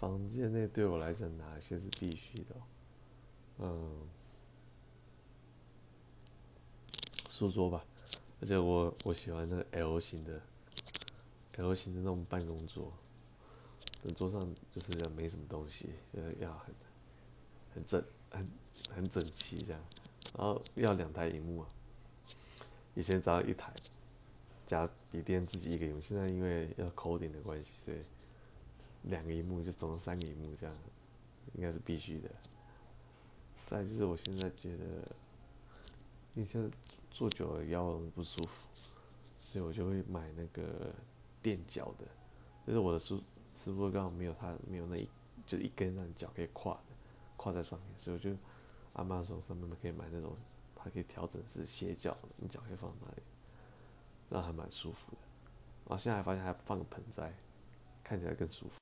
房间内对我来讲哪些是必须的？嗯，书桌吧，而且我我喜欢那个 L 型的，L 型的那种办公桌，那桌上就是没什么东西，就是要很很整很很整齐这样，然后要两台荧幕啊，以前只要一台，加笔电自己一个用，现在因为要 coding 的关系，所以。两个萤幕就总共三个萤幕，这样应该是必须的。再就是我现在觉得，因为现在坐久了腰不舒服，所以我就会买那个垫脚的。就是我的书书桌刚好没有它没有那一就一根让你脚可以跨的，跨在上面，所以我就阿妈手上面可以买那种，它可以调整是斜角的，你脚可以放哪里，那还蛮舒服的。然后现在还发现还放个盆栽，看起来更舒服。